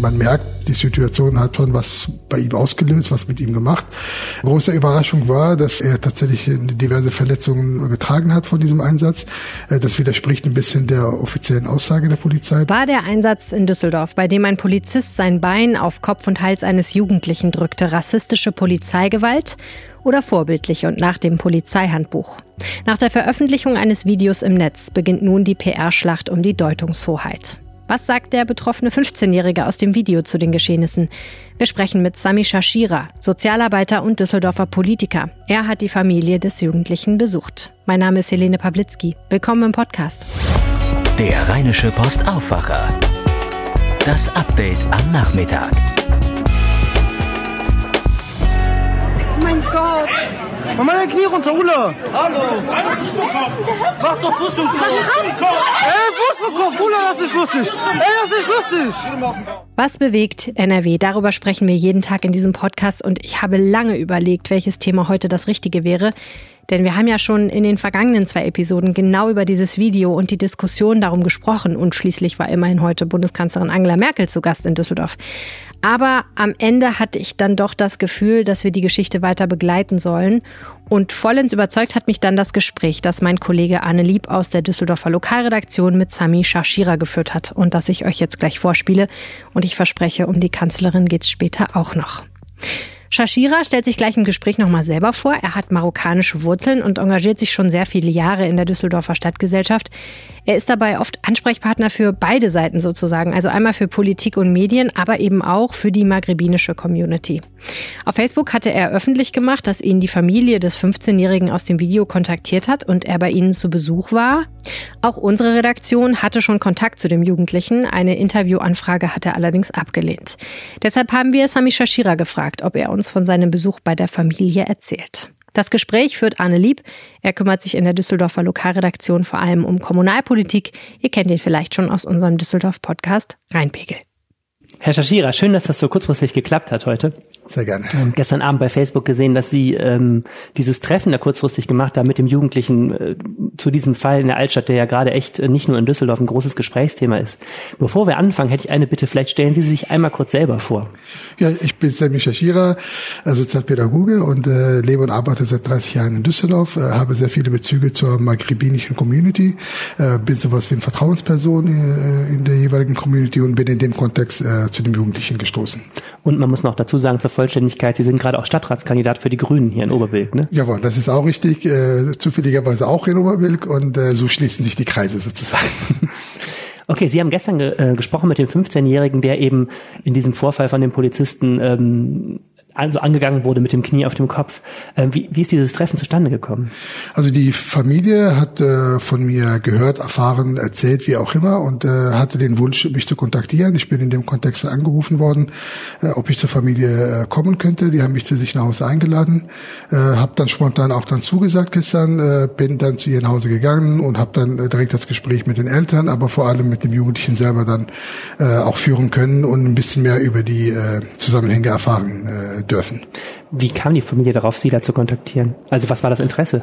Man merkt, die Situation hat schon was bei ihm ausgelöst, was mit ihm gemacht. Große Überraschung war, dass er tatsächlich diverse Verletzungen getragen hat von diesem Einsatz. Äh, das widerspricht ein bisschen der offiziellen Aussage der Polizei. War der Einsatz in Düsseldorf, bei dem ein Polizist sein Bein auf Kopf und Hals eines Jugendlichen drückte, rassistische Polizeigewalt? oder vorbildlich und nach dem Polizeihandbuch. Nach der Veröffentlichung eines Videos im Netz beginnt nun die PR-Schlacht um die Deutungshoheit. Was sagt der betroffene 15-Jährige aus dem Video zu den Geschehnissen? Wir sprechen mit Sami Shashira, Sozialarbeiter und Düsseldorfer Politiker. Er hat die Familie des Jugendlichen besucht. Mein Name ist Helene Pawlitzki. Willkommen im Podcast. Der Rheinische Post Aufwacher. Das Update am Nachmittag. Oh mein Gott. Mach mal dein Knie runter, Ulla. Hallo. Mach doch Fuß und Kopf. Ey, Fuß und Kopf. Ulla, das ist lustig. Ey, das ist lustig. Was bewegt NRW? Darüber sprechen wir jeden Tag in diesem Podcast und ich habe lange überlegt, welches Thema heute das Richtige wäre. Denn wir haben ja schon in den vergangenen zwei Episoden genau über dieses Video und die Diskussion darum gesprochen und schließlich war immerhin heute Bundeskanzlerin Angela Merkel zu Gast in Düsseldorf. Aber am Ende hatte ich dann doch das Gefühl, dass wir die Geschichte weiter begleiten sollen. Und vollends überzeugt hat mich dann das Gespräch, das mein Kollege Arne Lieb aus der Düsseldorfer Lokalredaktion mit Sami Shashira geführt hat und das ich euch jetzt gleich vorspiele. Und ich verspreche, um die Kanzlerin geht's später auch noch. Shashira stellt sich gleich im Gespräch nochmal selber vor. Er hat marokkanische Wurzeln und engagiert sich schon sehr viele Jahre in der Düsseldorfer Stadtgesellschaft. Er ist dabei oft Ansprechpartner für beide Seiten sozusagen, also einmal für Politik und Medien, aber eben auch für die maghrebinische Community. Auf Facebook hatte er öffentlich gemacht, dass ihn die Familie des 15-Jährigen aus dem Video kontaktiert hat und er bei ihnen zu Besuch war. Auch unsere Redaktion hatte schon Kontakt zu dem Jugendlichen. Eine Interviewanfrage hat er allerdings abgelehnt. Deshalb haben wir Sami Shashira gefragt, ob er uns uns von seinem Besuch bei der Familie erzählt. Das Gespräch führt Arne Lieb. Er kümmert sich in der Düsseldorfer Lokalredaktion vor allem um Kommunalpolitik. Ihr kennt ihn vielleicht schon aus unserem Düsseldorf-Podcast Rheinpegel. Herr Shashira, schön, dass das so kurzfristig geklappt hat heute. Sehr gerne. Ähm, gestern Abend bei Facebook gesehen, dass Sie ähm, dieses Treffen da kurzfristig gemacht haben mit dem Jugendlichen äh, zu diesem Fall in der Altstadt, der ja gerade echt äh, nicht nur in Düsseldorf ein großes Gesprächsthema ist. Bevor wir anfangen, hätte ich eine Bitte. Vielleicht stellen Sie sich einmal kurz selber vor. Ja, ich bin Sammy Shashira, Sozialpädagoge und äh, lebe und arbeite seit 30 Jahren in Düsseldorf, äh, habe sehr viele Bezüge zur maghrebinischen Community, äh, bin sowas wie eine Vertrauensperson äh, in der jeweiligen Community und bin in dem Kontext äh, zu dem Jugendlichen gestoßen. Und man muss noch dazu sagen, zur Vollständigkeit, Sie sind gerade auch Stadtratskandidat für die Grünen hier in Oberbilk, ne? Jawohl, das ist auch richtig. Äh, zufälligerweise auch in Oberbilk und äh, so schließen sich die Kreise sozusagen. Okay, Sie haben gestern ge äh, gesprochen mit dem 15-Jährigen, der eben in diesem Vorfall von den Polizisten ähm, also angegangen wurde mit dem Knie auf dem Kopf. Ähm, wie, wie ist dieses Treffen zustande gekommen? Also die Familie hat äh, von mir gehört, erfahren, erzählt, wie auch immer, und äh, hatte den Wunsch, mich zu kontaktieren. Ich bin in dem Kontext angerufen worden, äh, ob ich zur Familie äh, kommen könnte. Die haben mich zu sich nach Hause eingeladen, äh, habe dann spontan auch dann zugesagt gestern, äh, bin dann zu ihr nach Hause gegangen und habe dann äh, direkt das Gespräch mit den Eltern, aber vor allem mit dem Jugendlichen selber dann auch führen können und ein bisschen mehr über die Zusammenhänge erfahren dürfen. Wie kam die Familie darauf, Sie da zu kontaktieren? Also was war das Interesse?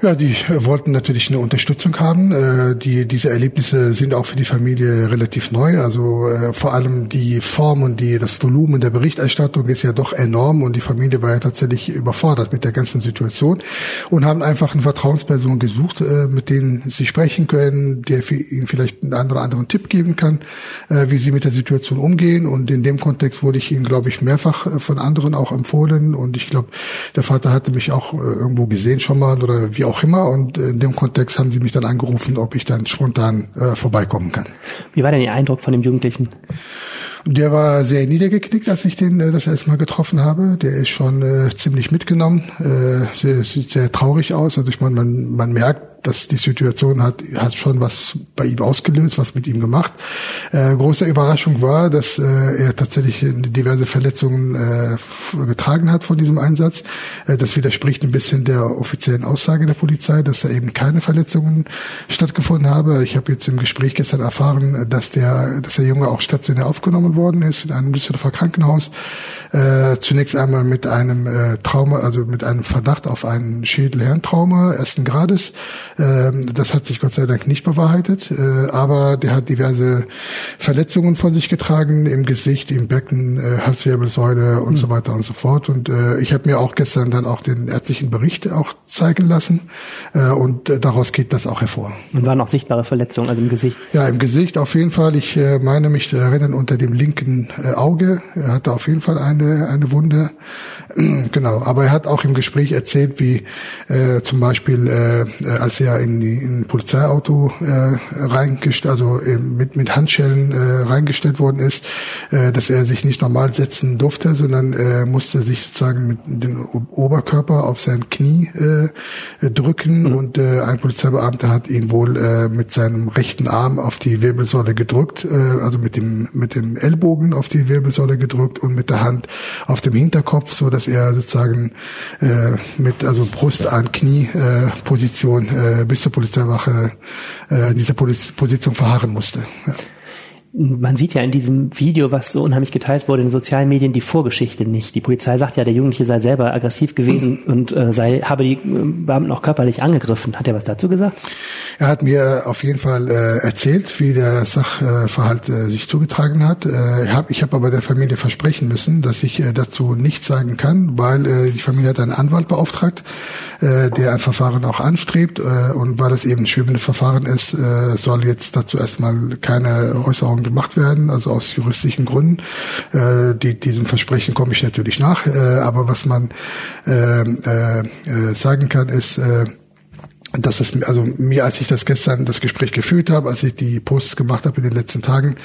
Ja, die wollten natürlich eine Unterstützung haben. Äh, die, diese Erlebnisse sind auch für die Familie relativ neu. Also äh, vor allem die Form und die, das Volumen der Berichterstattung ist ja doch enorm und die Familie war ja tatsächlich überfordert mit der ganzen Situation und haben einfach eine Vertrauensperson gesucht, äh, mit denen sie sprechen können, der ihnen vielleicht einen oder anderen Tipp geben kann, wie sie mit der Situation umgehen. Und in dem Kontext wurde ich ihnen, glaube ich, mehrfach von anderen auch empfohlen und ich glaube, der Vater hatte mich auch äh, irgendwo gesehen schon mal oder wie auch immer und in dem Kontext haben sie mich dann angerufen, ob ich dann spontan äh, vorbeikommen kann. Wie war denn Ihr Eindruck von dem Jugendlichen? Der war sehr niedergeknickt, als ich den äh, das erste Mal getroffen habe. Der ist schon äh, ziemlich mitgenommen, äh, sehr, sieht sehr traurig aus. Also ich meine, man, man merkt, dass die Situation hat, hat schon was bei ihm ausgelöst, was mit ihm gemacht. Äh, große Überraschung war, dass äh, er tatsächlich diverse Verletzungen äh, getragen hat von diesem Einsatz. Äh, das widerspricht ein bisschen der offiziellen Aussage der Polizei, dass da eben keine Verletzungen stattgefunden habe. Ich habe jetzt im Gespräch gestern erfahren, dass der, dass der Junge auch stationär aufgenommen worden ist in einem Düsseldorfer Krankenhaus. Äh, zunächst einmal mit einem äh, Trauma, also mit einem Verdacht auf einen Schädelhirntrauma ersten Grades. Ähm, das hat sich Gott sei Dank nicht bewahrheitet, äh, aber der hat diverse Verletzungen von sich getragen im Gesicht, im Becken, äh, Halswirbelsäule und mhm. so weiter und so fort. Und äh, ich habe mir auch gestern dann auch den ärztlichen Bericht auch zeigen lassen äh, und äh, daraus geht das auch hervor. Und waren auch sichtbare Verletzungen, also im Gesicht? Ja, im Gesicht auf jeden Fall. Ich äh, meine mich zu erinnern, unter dem linken äh, Auge er hatte auf jeden Fall eine, eine Wunde. genau, aber er hat auch im Gespräch erzählt, wie äh, zum Beispiel, äh, als er in, ein Polizeiauto äh, reingestellt, also äh, mit, mit Handschellen äh, reingestellt worden ist, äh, dass er sich nicht normal setzen durfte, sondern äh, musste sich sozusagen mit dem Oberkörper auf sein Knie äh, drücken mhm. und äh, ein Polizeibeamter hat ihn wohl äh, mit seinem rechten Arm auf die Wirbelsäule gedrückt, äh, also mit dem mit dem Ellbogen auf die Wirbelsäule gedrückt und mit der Hand auf dem Hinterkopf, so dass er sozusagen äh, mit also Brust an Knie äh, Position äh, bis zur Polizeiwache äh, in dieser Position verharren musste. Ja man sieht ja in diesem Video, was so unheimlich geteilt wurde in den sozialen Medien, die Vorgeschichte nicht. Die Polizei sagt ja, der Jugendliche sei selber aggressiv gewesen und äh, sei, habe die äh, Beamten auch körperlich angegriffen. Hat er was dazu gesagt? Er hat mir auf jeden Fall äh, erzählt, wie der Sachverhalt äh, sich zugetragen hat. Äh, ich habe ich hab aber der Familie versprechen müssen, dass ich äh, dazu nichts sagen kann, weil äh, die Familie hat einen Anwalt beauftragt, äh, der ein Verfahren auch anstrebt äh, und weil es eben ein schwimmendes Verfahren ist, äh, soll jetzt dazu erstmal keine Äußerung gemacht werden, also aus juristischen Gründen. Äh, die, diesem Versprechen komme ich natürlich nach, äh, aber was man äh, äh, äh sagen kann, ist, äh, dass es also mir, als ich das gestern das Gespräch geführt habe, als ich die Posts gemacht habe in den letzten Tagen,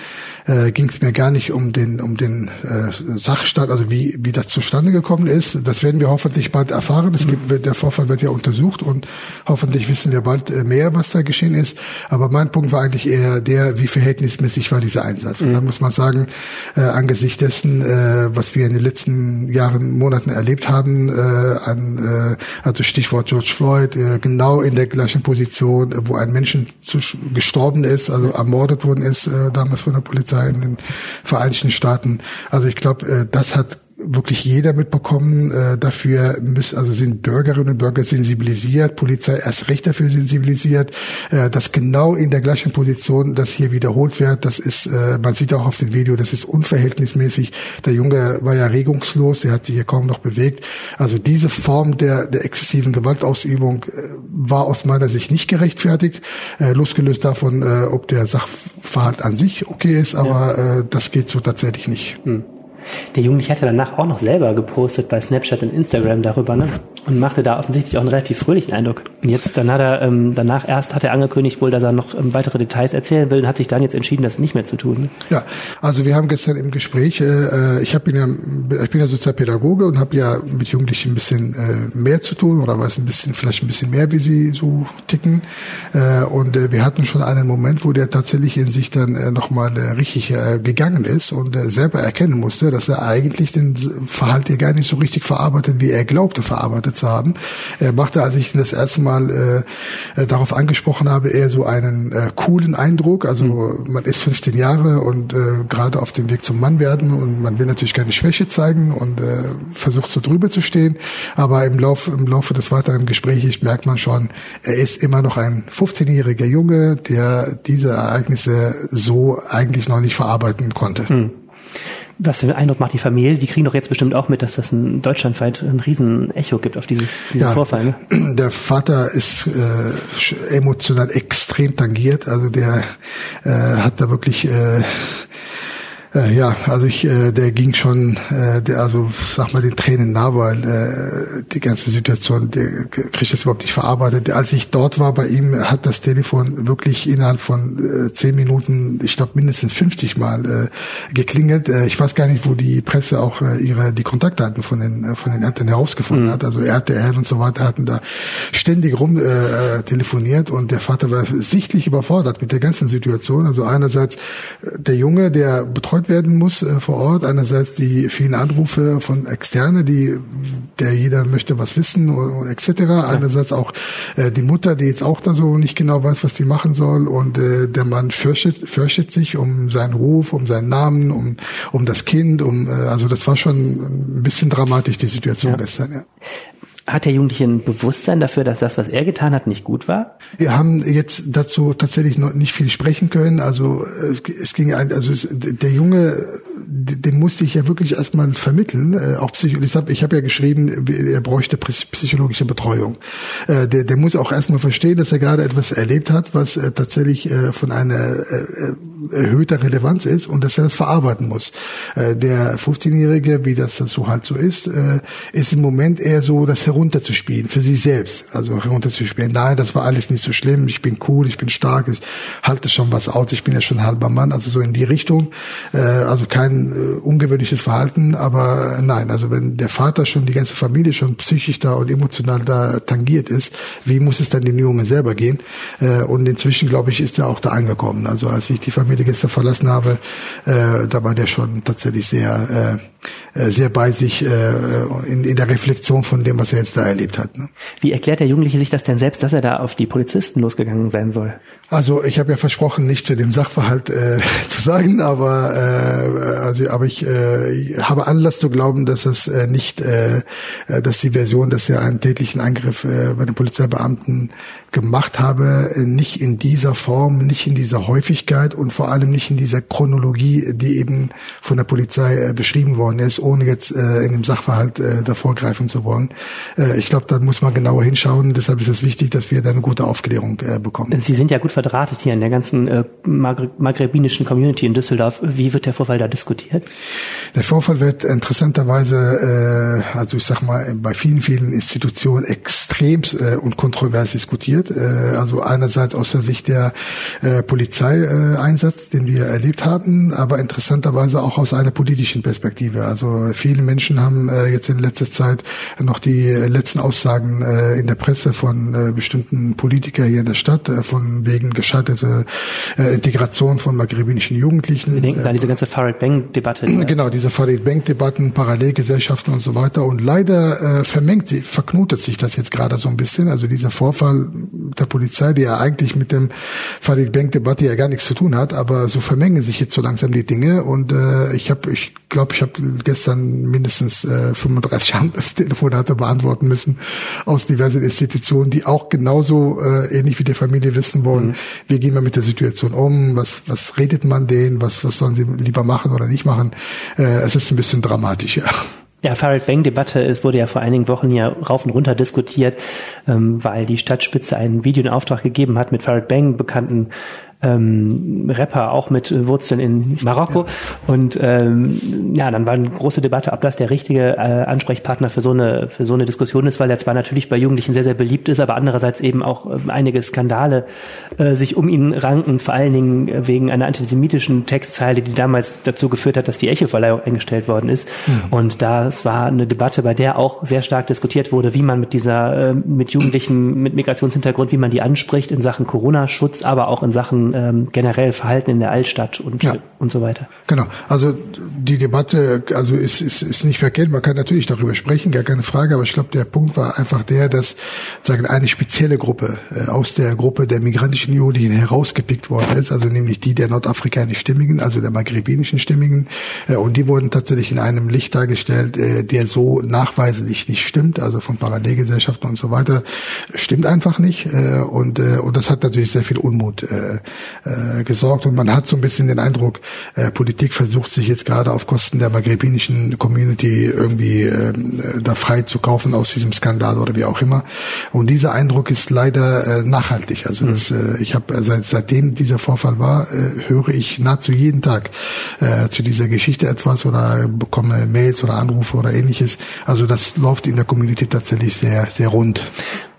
äh, ging es mir gar nicht um den um den äh, Sachstand, also wie wie das zustande gekommen ist. Das werden wir hoffentlich bald erfahren. Es gibt, der Vorfall wird ja untersucht und hoffentlich wissen wir bald äh, mehr, was da geschehen ist. Aber mein Punkt war eigentlich eher der, wie verhältnismäßig war dieser Einsatz. Und mhm. dann muss man sagen, äh, angesichts dessen, äh, was wir in den letzten Jahren, Monaten erlebt haben, äh, an äh, also Stichwort George Floyd, äh, genau in der gleichen Position, wo ein Menschen zu, gestorben ist, also ermordet worden ist, äh, damals von der Polizei in den Vereinigten Staaten. Also ich glaube, äh, das hat wirklich jeder mitbekommen. Äh, dafür müssen, also sind Bürgerinnen und Bürger sensibilisiert, Polizei erst recht dafür sensibilisiert, äh, dass genau in der gleichen Position das hier wiederholt wird. Das ist, äh, man sieht auch auf dem Video, das ist unverhältnismäßig. Der Junge war ja regungslos, der hat sich hier kaum noch bewegt. Also diese Form der, der exzessiven Gewaltausübung äh, war aus meiner Sicht nicht gerechtfertigt, äh, losgelöst davon, äh, ob der Sachverhalt an sich okay ist, aber ja. äh, das geht so tatsächlich nicht. Hm. Der Jugendliche hat ja danach auch noch selber gepostet bei Snapchat und Instagram darüber, ne? Und machte da offensichtlich auch einen relativ fröhlichen Eindruck. Und jetzt, dann hat er, ähm, danach erst hat er angekündigt wohl, dass er noch ähm, weitere Details erzählen will und hat sich dann jetzt entschieden, das nicht mehr zu tun. Ja, also wir haben gestern im Gespräch, äh, ich habe ja, ich bin ja Sozialpädagoge und habe ja mit Jugendlichen ein bisschen äh, mehr zu tun oder weiß ein bisschen, vielleicht ein bisschen mehr, wie sie so ticken. Äh, und äh, wir hatten schon einen Moment, wo der tatsächlich in sich dann äh, nochmal äh, richtig äh, gegangen ist und äh, selber erkennen musste, dass er eigentlich den Verhalt ja gar nicht so richtig verarbeitet, wie er glaubte verarbeitet zu haben. Er machte, als ich ihn das erste Mal äh, darauf angesprochen habe, eher so einen äh, coolen Eindruck. Also mhm. man ist 15 Jahre und äh, gerade auf dem Weg zum Mann werden und man will natürlich keine Schwäche zeigen und äh, versucht so drüber zu stehen. Aber im Laufe, im Laufe des weiteren Gesprächs merkt man schon, er ist immer noch ein 15-jähriger Junge, der diese Ereignisse so eigentlich noch nicht verarbeiten konnte. Mhm was für einen Eindruck macht die Familie? Die kriegen doch jetzt bestimmt auch mit, dass das ein deutschlandweit ein riesen Echo gibt auf dieses, diesen ja, Vorfall. Ne? Der Vater ist äh, emotional extrem tangiert, also der äh, hat da wirklich äh, äh, ja, also ich, äh, der ging schon, äh, der, also sag mal den Tränen nah, weil äh, die ganze Situation, der kriegt das überhaupt nicht verarbeitet. Als ich dort war bei ihm, hat das Telefon wirklich innerhalb von äh, zehn Minuten, ich glaube mindestens 50 Mal äh, geklingelt. Äh, ich weiß gar nicht, wo die Presse auch äh, ihre die Kontaktdaten von den äh, von den Eltern herausgefunden mhm. hat. Also RTL und so weiter hatten da ständig rum äh, äh, telefoniert und der Vater war sichtlich überfordert mit der ganzen Situation. Also einerseits äh, der Junge, der betreut betreut werden muss äh, vor Ort. Einerseits die vielen Anrufe von Externe, die der jeder möchte was wissen etc. Einerseits auch äh, die Mutter, die jetzt auch da so nicht genau weiß, was die machen soll und äh, der Mann fürchtet, fürchtet sich um seinen Ruf, um seinen Namen, um um das Kind, um äh, also das war schon ein bisschen dramatisch die Situation ja. gestern. Ja. Hat der Jugendliche ein Bewusstsein dafür, dass das, was er getan hat, nicht gut war? Wir haben jetzt dazu tatsächlich noch nicht viel sprechen können. Also es ging ein, also es, der Junge, den musste ich ja wirklich erstmal vermitteln. Äh, auch Psycho ich habe ich hab ja geschrieben, er bräuchte psychologische Betreuung. Äh, der, der muss auch erstmal verstehen, dass er gerade etwas erlebt hat, was äh, tatsächlich äh, von einer äh, erhöhter Relevanz ist und dass er das verarbeiten muss. Äh, der 15-Jährige, wie das so halt so ist, äh, ist im Moment eher so, das herunterzuspielen für sich selbst. Also herunterzuspielen. Nein, das war alles nicht so schlimm. Ich bin cool, ich bin stark, ich halte schon was aus. Ich bin ja schon halber Mann. Also so in die Richtung. Äh, also kein äh, ungewöhnliches Verhalten, aber nein. Also wenn der Vater schon die ganze Familie schon psychisch da und emotional da tangiert ist, wie muss es dann den Jungen selber gehen? Äh, und inzwischen glaube ich ist er auch da angekommen. Also als ich die Familie gestern verlassen habe, äh, da war der schon tatsächlich sehr, äh, sehr bei sich äh, in, in der Reflexion von dem, was er jetzt da erlebt hat. Ne? Wie erklärt der Jugendliche sich das denn selbst, dass er da auf die Polizisten losgegangen sein soll? Also ich habe ja versprochen, nicht zu dem Sachverhalt äh, zu sagen, aber äh, also aber ich äh, habe Anlass zu glauben, dass es äh, nicht, äh, dass die Version, dass er einen tätlichen Angriff äh, bei den Polizeibeamten gemacht habe, äh, nicht in dieser Form, nicht in dieser Häufigkeit und vor allem nicht in dieser Chronologie, die eben von der Polizei äh, beschrieben worden ist, ohne jetzt äh, in dem Sachverhalt äh, davor greifen zu wollen. Äh, ich glaube, da muss man genauer hinschauen. Deshalb ist es wichtig, dass wir da eine gute Aufklärung äh, bekommen. Sie sind ja gut verdrahtet hier in der ganzen äh, maghrebinischen Community in Düsseldorf. Wie wird der Vorfall da diskutiert? Der Vorfall wird interessanterweise, äh, also ich sag mal, bei vielen, vielen Institutionen extrem äh, und kontrovers diskutiert. Äh, also einerseits aus der Sicht der äh, Polizeieinsatz, den wir erlebt haben, aber interessanterweise auch aus einer politischen Perspektive. Also viele Menschen haben äh, jetzt in letzter Zeit noch die letzten Aussagen äh, in der Presse von äh, bestimmten Politikern hier in der Stadt, äh, von wegen gescheiterte äh, Integration von maghrebinischen Jugendlichen. Wir denken an diese ganze Farid Bang-Debatte. Ne? Genau, diese Farid Bang-Debatten, Parallelgesellschaften und so weiter. Und leider äh, vermengt sie, verknotet sich das jetzt gerade so ein bisschen. Also dieser Vorfall der Polizei, die ja eigentlich mit dem Farid Bang-Debatte ja gar nichts zu tun hat, aber so vermengen sich jetzt so langsam die Dinge. Und äh, ich habe, ich glaube, ich habe gestern mindestens äh, 35 Telefonate beantworten müssen aus diversen Institutionen, die auch genauso äh, ähnlich wie der Familie wissen wollen, mhm. wie gehen wir mit der Situation um, was, was redet man denen, was, was sollen sie lieber machen oder nicht machen. Äh, es ist ein bisschen dramatisch, ja. Ja, Farid Bang-Debatte, es wurde ja vor einigen Wochen ja rauf und runter diskutiert, ähm, weil die Stadtspitze ein Video in Auftrag gegeben hat mit Farid Bang, bekannten ähm, Rapper, auch mit Wurzeln in Marokko. Ja. Und ähm, ja, dann war eine große Debatte, ob das der richtige äh, Ansprechpartner für so eine für so eine Diskussion ist, weil er zwar natürlich bei Jugendlichen sehr sehr beliebt ist, aber andererseits eben auch äh, einige Skandale äh, sich um ihn ranken, vor allen Dingen wegen einer antisemitischen Textzeile, die damals dazu geführt hat, dass die Echo-Verleihung eingestellt worden ist. Mhm. Und das war eine Debatte, bei der auch sehr stark diskutiert wurde, wie man mit dieser äh, mit Jugendlichen mit Migrationshintergrund, wie man die anspricht in Sachen Corona-Schutz, aber auch in Sachen ähm, generell Verhalten in der Altstadt und, ja. und so weiter. Genau. Also die Debatte, also ist, ist, ist nicht verkehrt. Man kann natürlich darüber sprechen, gar keine Frage. Aber ich glaube, der Punkt war einfach der, dass sagen eine spezielle Gruppe äh, aus der Gruppe der migrantischen Jugendlichen herausgepickt worden ist, also nämlich die der nordafrikanisch Stimmigen, also der maghrebinischen Stimmigen. Äh, und die wurden tatsächlich in einem Licht dargestellt, äh, der so nachweislich nicht stimmt, also von Parallelgesellschaften und so weiter, stimmt einfach nicht. Äh, und, äh, und das hat natürlich sehr viel Unmut äh, äh, gesorgt. Und man hat so ein bisschen den Eindruck, äh, Politik versucht sich jetzt gerade auf Kosten der maghrebinischen Community irgendwie äh, da frei zu kaufen aus diesem Skandal oder wie auch immer. Und dieser Eindruck ist leider äh, nachhaltig. Also mhm. das, äh, ich habe äh, seit seitdem dieser Vorfall war, äh, höre ich nahezu jeden Tag äh, zu dieser Geschichte etwas oder bekomme Mails oder Anrufe oder ähnliches. Also das läuft in der Community tatsächlich sehr sehr rund.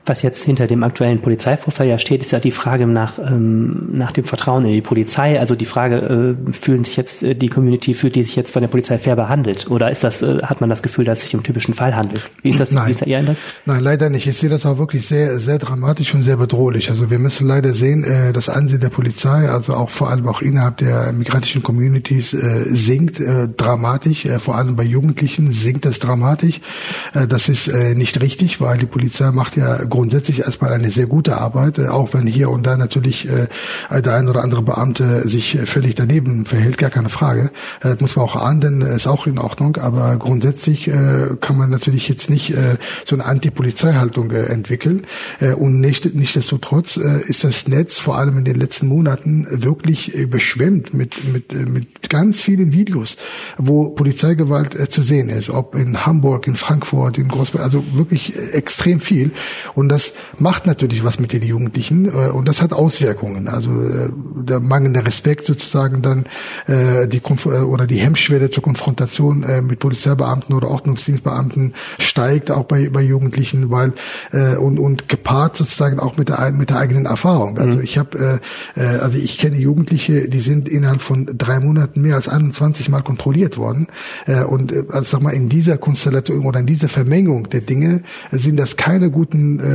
Was jetzt hinter dem aktuellen Polizeivorfall ja steht, ist ja die Frage nach, ähm, nach dem Vertrauen in die Polizei. Also die Frage, äh, fühlen sich jetzt äh, die Community, fühlt die sich jetzt von der Polizei fair behandelt? Oder ist das, äh, hat man das Gefühl, dass es sich um typischen Fall handelt? Wie ist das, Nein. wie ist da Ihr Eindruck? Nein, leider nicht. Ich sehe das auch wirklich sehr, sehr dramatisch und sehr bedrohlich. Also wir müssen leider sehen, äh, das Ansehen der Polizei, also auch vor allem auch innerhalb der migrantischen Communities, äh, sinkt äh, dramatisch. Äh, vor allem bei Jugendlichen sinkt das dramatisch. Äh, das ist äh, nicht richtig, weil die Polizei macht ja grundsätzlich erstmal eine sehr gute Arbeit, äh, auch wenn hier und da natürlich äh, der ein oder andere Beamte sich völlig daneben verhält, gar keine Frage. Das muss man auch ahnden, ist auch in Ordnung, aber grundsätzlich kann man natürlich jetzt nicht so eine Anti-Polizeihaltung entwickeln. Und nicht, nichtsdestotrotz ist das Netz vor allem in den letzten Monaten wirklich überschwemmt mit, mit, mit ganz vielen Videos, wo Polizeigewalt zu sehen ist, ob in Hamburg, in Frankfurt, in Großbritannien, also wirklich extrem viel. Und das macht natürlich was mit den Jugendlichen äh, und das hat Auswirkungen. Also äh, der mangelnde Respekt sozusagen dann äh, die Konf oder die Hemmschwelle zur Konfrontation mit Polizeibeamten oder Ordnungsdienstbeamten steigt auch bei, bei Jugendlichen, weil und, und gepaart sozusagen auch mit der mit der eigenen Erfahrung. Also mhm. ich habe also ich kenne Jugendliche, die sind innerhalb von drei Monaten mehr als 21 Mal kontrolliert worden und also sag mal in dieser Konstellation oder in dieser Vermengung der Dinge sind das keine guten äh,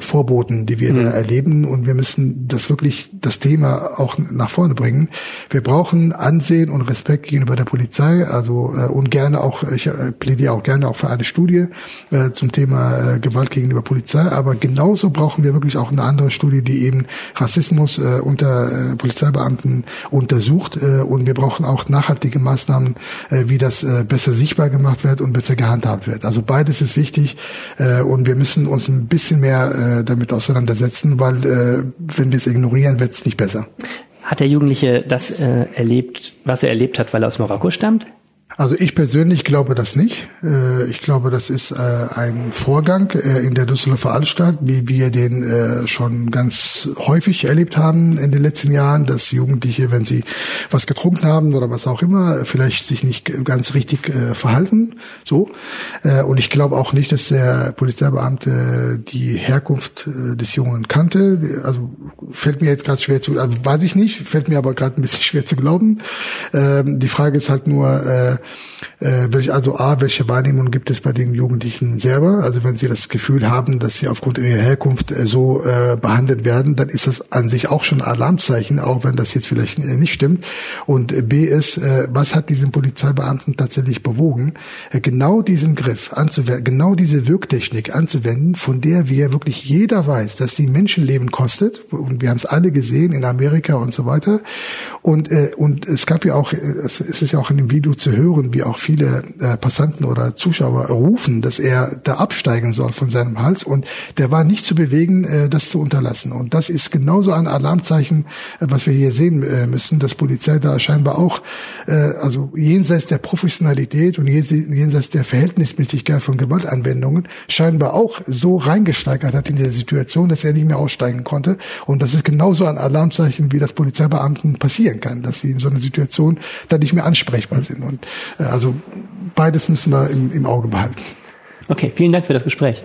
Vorboten, die wir mhm. da erleben. Und wir müssen das wirklich, das Thema auch nach vorne bringen. Wir brauchen Ansehen und Respekt gegenüber der Polizei. Also äh, und gerne auch, ich äh, plädiere auch gerne auch für eine Studie äh, zum Thema äh, Gewalt gegenüber Polizei. Aber genauso brauchen wir wirklich auch eine andere Studie, die eben Rassismus äh, unter äh, Polizeibeamten untersucht. Äh, und wir brauchen auch nachhaltige Maßnahmen, äh, wie das äh, besser sichtbar gemacht wird und besser gehandhabt wird. Also beides ist wichtig äh, und wir müssen uns ein bisschen mehr äh, damit auseinandersetzen, weil äh, wenn wir es ignorieren, wird es nicht besser. Hat der Jugendliche das äh, erlebt, was er erlebt hat, weil er aus Marokko stammt? Also ich persönlich glaube das nicht. Äh, ich glaube, das ist äh, ein Vorgang äh, in der Düsseldorfer Altstadt, wie wir den schon ganz häufig erlebt haben in den letzten Jahren, dass Jugendliche, wenn sie was getrunken haben oder was auch immer, vielleicht sich nicht ganz richtig verhalten. So. Und ich glaube auch nicht, dass der Polizeibeamte die Herkunft des Jungen kannte. Also fällt mir jetzt gerade schwer zu, also weiß ich nicht, fällt mir aber gerade ein bisschen schwer zu glauben. Ähm, die Frage ist halt nur, äh, welche, also A, welche Wahrnehmung gibt es bei den Jugendlichen selber? Also wenn sie das Gefühl haben, dass sie aufgrund ihrer Herkunft äh, so äh, behandelt werden, dann ist das an sich auch schon Alarmzeichen, auch wenn das jetzt vielleicht äh, nicht stimmt. Und äh, B ist, äh, was hat diesen Polizeibeamten tatsächlich bewogen, äh, genau diesen Griff anzuwenden, genau diese Wirktechnik anzuwenden, von der wir wirklich jeder weiß, dass sie Menschenleben kostet. Und wir haben es alle gesehen in Amerika und so weiter. Und, äh, und es gab ja auch, es ist ja auch in dem Video zu hören, hören, wie auch viele äh, Passanten oder Zuschauer rufen, dass er da absteigen soll von seinem Hals und der war nicht zu bewegen, äh, das zu unterlassen. Und das ist genauso ein Alarmzeichen, äh, was wir hier sehen äh, müssen, dass Polizei da scheinbar auch, äh, also jenseits der Professionalität und jenseits der Verhältnismäßigkeit von Gewaltanwendungen, scheinbar auch so reingesteigert hat in der Situation, dass er nicht mehr aussteigen konnte. Und das ist genauso ein Alarmzeichen, wie das Polizeibeamten passieren kann, dass sie in so einer Situation dann nicht mehr ansprechbar sind. Und also beides müssen wir im, im Auge behalten. Okay, vielen Dank für das Gespräch.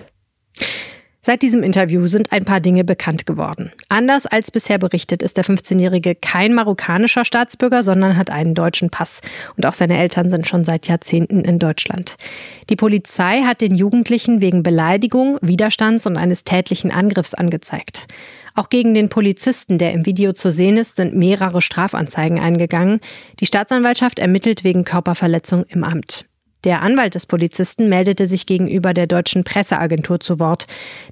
Seit diesem Interview sind ein paar Dinge bekannt geworden. Anders als bisher berichtet, ist der 15-Jährige kein marokkanischer Staatsbürger, sondern hat einen deutschen Pass. Und auch seine Eltern sind schon seit Jahrzehnten in Deutschland. Die Polizei hat den Jugendlichen wegen Beleidigung, Widerstands und eines tätlichen Angriffs angezeigt. Auch gegen den Polizisten, der im Video zu sehen ist, sind mehrere Strafanzeigen eingegangen. Die Staatsanwaltschaft ermittelt wegen Körperverletzung im Amt. Der Anwalt des Polizisten meldete sich gegenüber der deutschen Presseagentur zu Wort.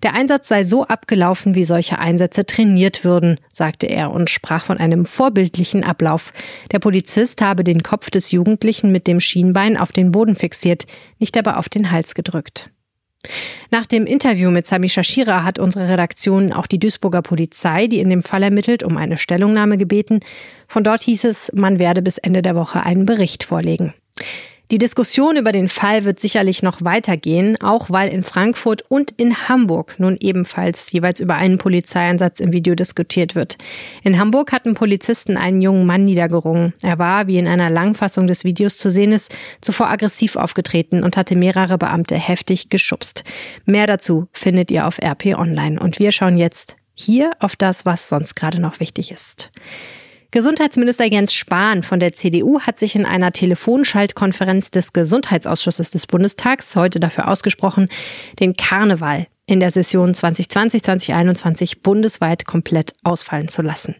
Der Einsatz sei so abgelaufen, wie solche Einsätze trainiert würden, sagte er und sprach von einem vorbildlichen Ablauf. Der Polizist habe den Kopf des Jugendlichen mit dem Schienbein auf den Boden fixiert, nicht aber auf den Hals gedrückt. Nach dem Interview mit Sami Shashira hat unsere Redaktion auch die Duisburger Polizei, die in dem Fall ermittelt, um eine Stellungnahme gebeten. Von dort hieß es, man werde bis Ende der Woche einen Bericht vorlegen. Die Diskussion über den Fall wird sicherlich noch weitergehen, auch weil in Frankfurt und in Hamburg nun ebenfalls jeweils über einen Polizeieinsatz im Video diskutiert wird. In Hamburg hatten Polizisten einen jungen Mann niedergerungen. Er war, wie in einer Langfassung des Videos zu sehen ist, zuvor aggressiv aufgetreten und hatte mehrere Beamte heftig geschubst. Mehr dazu findet ihr auf RP Online. Und wir schauen jetzt hier auf das, was sonst gerade noch wichtig ist. Gesundheitsminister Jens Spahn von der CDU hat sich in einer Telefonschaltkonferenz des Gesundheitsausschusses des Bundestags heute dafür ausgesprochen, den Karneval in der Session 2020-2021 bundesweit komplett ausfallen zu lassen.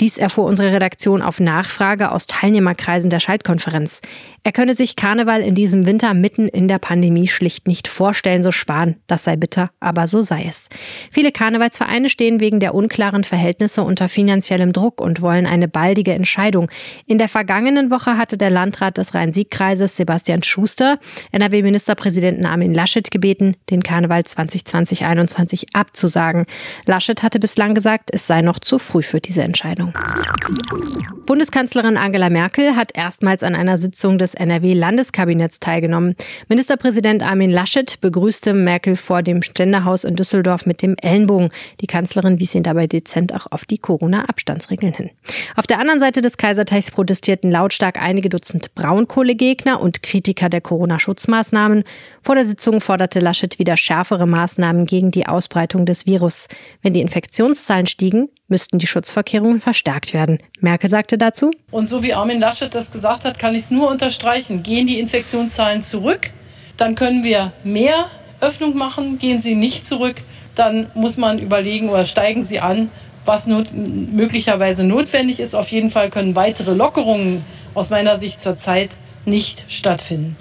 Dies erfuhr unsere Redaktion auf Nachfrage aus Teilnehmerkreisen der Schaltkonferenz. Er könne sich Karneval in diesem Winter mitten in der Pandemie schlicht nicht vorstellen, so Spahn. Das sei bitter, aber so sei es. Viele Karnevalsvereine stehen wegen der unklaren Verhältnisse unter finanziellem Druck und wollen eine baldige Entscheidung. In der vergangenen Woche hatte der Landrat des Rhein-Sieg-Kreises Sebastian Schuster NRW-Ministerpräsidenten Armin Laschet gebeten, den Karneval 2020-21 abzusagen. Laschet hatte bislang gesagt, es sei noch zu früh für diese Entscheidung. Entscheidung. Bundeskanzlerin Angela Merkel hat erstmals an einer Sitzung des NRW-Landeskabinetts teilgenommen. Ministerpräsident Armin Laschet begrüßte Merkel vor dem Ständerhaus in Düsseldorf mit dem Ellenbogen. Die Kanzlerin wies ihn dabei dezent auch auf die Corona-Abstandsregeln hin. Auf der anderen Seite des Kaiserteichs protestierten lautstark einige Dutzend Braunkohlegegner und Kritiker der Corona-Schutzmaßnahmen. Vor der Sitzung forderte Laschet wieder schärfere Maßnahmen gegen die Ausbreitung des Virus. Wenn die Infektionszahlen stiegen, müssten die Schutzvorkehrungen verstärkt werden. Merkel sagte dazu. Und so wie Armin Laschet das gesagt hat, kann ich es nur unterstreichen. Gehen die Infektionszahlen zurück, dann können wir mehr Öffnung machen. Gehen sie nicht zurück, dann muss man überlegen oder steigen sie an, was not möglicherweise notwendig ist. Auf jeden Fall können weitere Lockerungen aus meiner Sicht zurzeit nicht stattfinden.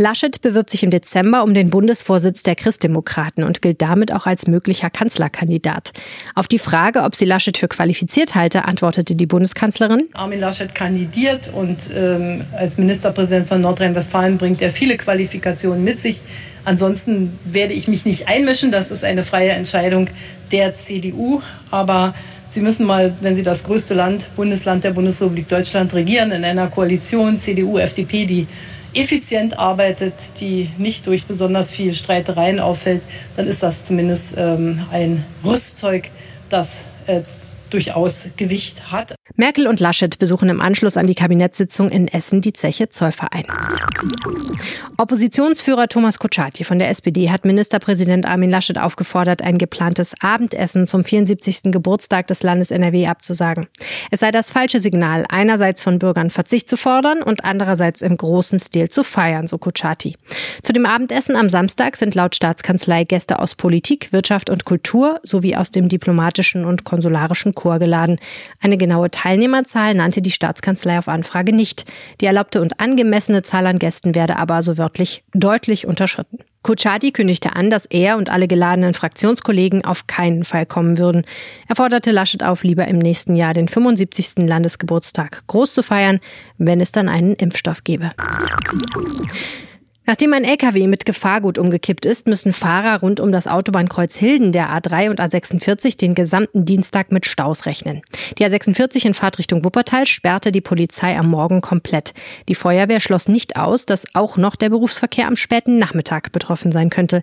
Laschet bewirbt sich im Dezember um den Bundesvorsitz der Christdemokraten und gilt damit auch als möglicher Kanzlerkandidat. Auf die Frage, ob sie Laschet für qualifiziert halte, antwortete die Bundeskanzlerin. Armin Laschet kandidiert und ähm, als Ministerpräsident von Nordrhein-Westfalen bringt er viele Qualifikationen mit sich. Ansonsten werde ich mich nicht einmischen. Das ist eine freie Entscheidung der CDU. Aber Sie müssen mal, wenn Sie das größte Land, Bundesland der Bundesrepublik Deutschland regieren, in einer Koalition CDU, FDP, die effizient arbeitet, die nicht durch besonders viel Streitereien auffällt, dann ist das zumindest ähm, ein Rüstzeug, das äh, durchaus Gewicht hat. Merkel und Laschet besuchen im Anschluss an die Kabinettssitzung in Essen die Zeche Zollverein. Oppositionsführer Thomas Kutschaty von der SPD hat Ministerpräsident Armin Laschet aufgefordert, ein geplantes Abendessen zum 74. Geburtstag des Landes NRW abzusagen. Es sei das falsche Signal, einerseits von Bürgern Verzicht zu fordern und andererseits im großen Stil zu feiern, so Kutschaty. Zu dem Abendessen am Samstag sind laut Staatskanzlei Gäste aus Politik, Wirtschaft und Kultur sowie aus dem diplomatischen und konsularischen Chor geladen. Eine genaue Teilnehmerzahl nannte die Staatskanzlei auf Anfrage nicht. Die erlaubte und angemessene Zahl an Gästen werde aber so wörtlich deutlich unterschritten. Kuchati kündigte an, dass er und alle geladenen Fraktionskollegen auf keinen Fall kommen würden. Er forderte Laschet auf, lieber im nächsten Jahr den 75. Landesgeburtstag groß zu feiern, wenn es dann einen Impfstoff gebe. Nachdem ein LKW mit Gefahrgut umgekippt ist, müssen Fahrer rund um das Autobahnkreuz Hilden der A3 und A46 den gesamten Dienstag mit Staus rechnen. Die A46 in Fahrtrichtung Wuppertal sperrte die Polizei am Morgen komplett. Die Feuerwehr schloss nicht aus, dass auch noch der Berufsverkehr am späten Nachmittag betroffen sein könnte.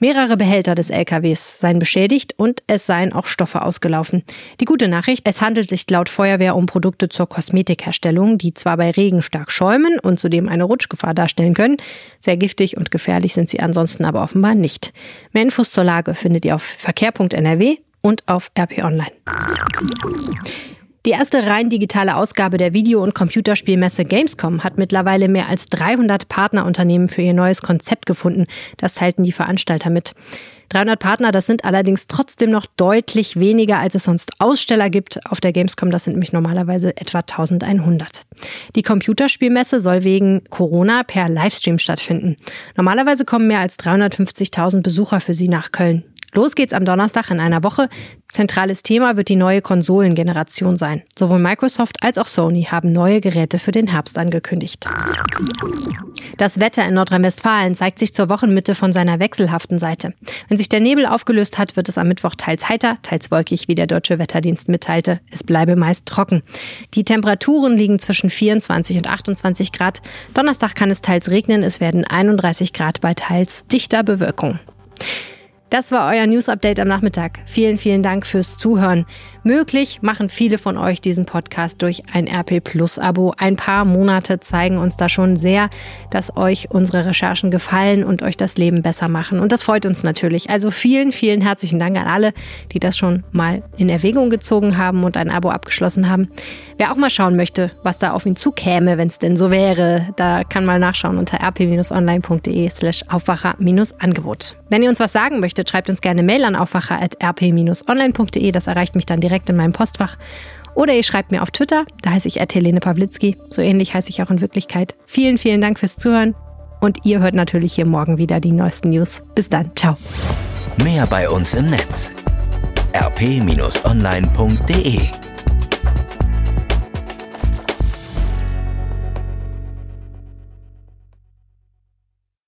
Mehrere Behälter des LKWs seien beschädigt und es seien auch Stoffe ausgelaufen. Die gute Nachricht, es handelt sich laut Feuerwehr um Produkte zur Kosmetikherstellung, die zwar bei Regen stark schäumen und zudem eine Rutschgefahr darstellen können, sehr giftig und gefährlich sind sie ansonsten aber offenbar nicht. Mehr Infos zur Lage findet ihr auf verkehr.nrw und auf RP Online. Die erste rein digitale Ausgabe der Video- und Computerspielmesse Gamescom hat mittlerweile mehr als 300 Partnerunternehmen für ihr neues Konzept gefunden. Das teilten die Veranstalter mit. 300 Partner, das sind allerdings trotzdem noch deutlich weniger, als es sonst Aussteller gibt auf der Gamescom. Das sind nämlich normalerweise etwa 1100. Die Computerspielmesse soll wegen Corona per Livestream stattfinden. Normalerweise kommen mehr als 350.000 Besucher für sie nach Köln. Los geht's am Donnerstag in einer Woche. Zentrales Thema wird die neue Konsolengeneration sein. Sowohl Microsoft als auch Sony haben neue Geräte für den Herbst angekündigt. Das Wetter in Nordrhein-Westfalen zeigt sich zur Wochenmitte von seiner wechselhaften Seite. Wenn sich der Nebel aufgelöst hat, wird es am Mittwoch teils heiter, teils wolkig, wie der deutsche Wetterdienst mitteilte. Es bleibe meist trocken. Die Temperaturen liegen zwischen 24 und 28 Grad. Donnerstag kann es teils regnen, es werden 31 Grad bei teils dichter Bewölkung. Das war euer News Update am Nachmittag. Vielen, vielen Dank fürs Zuhören. Möglich machen viele von euch diesen Podcast durch ein RP Plus Abo. Ein paar Monate zeigen uns da schon sehr, dass euch unsere Recherchen gefallen und euch das Leben besser machen. Und das freut uns natürlich. Also vielen, vielen herzlichen Dank an alle, die das schon mal in Erwägung gezogen haben und ein Abo abgeschlossen haben. Wer auch mal schauen möchte, was da auf ihn zukäme, wenn es denn so wäre, da kann mal nachschauen unter rp-online.de slash Aufwacher-Angebot. Wenn ihr uns was sagen möchtet, schreibt uns gerne Mail an aufwacher.rp-online.de. Das erreicht mich dann direkt direkt in meinem Postfach. Oder ihr schreibt mir auf Twitter, da heiße ich Helene Pawlitzki. So ähnlich heiße ich auch in Wirklichkeit. Vielen, vielen Dank fürs Zuhören. Und ihr hört natürlich hier morgen wieder die neuesten News. Bis dann. Ciao. Mehr bei uns im Netz rp-online.de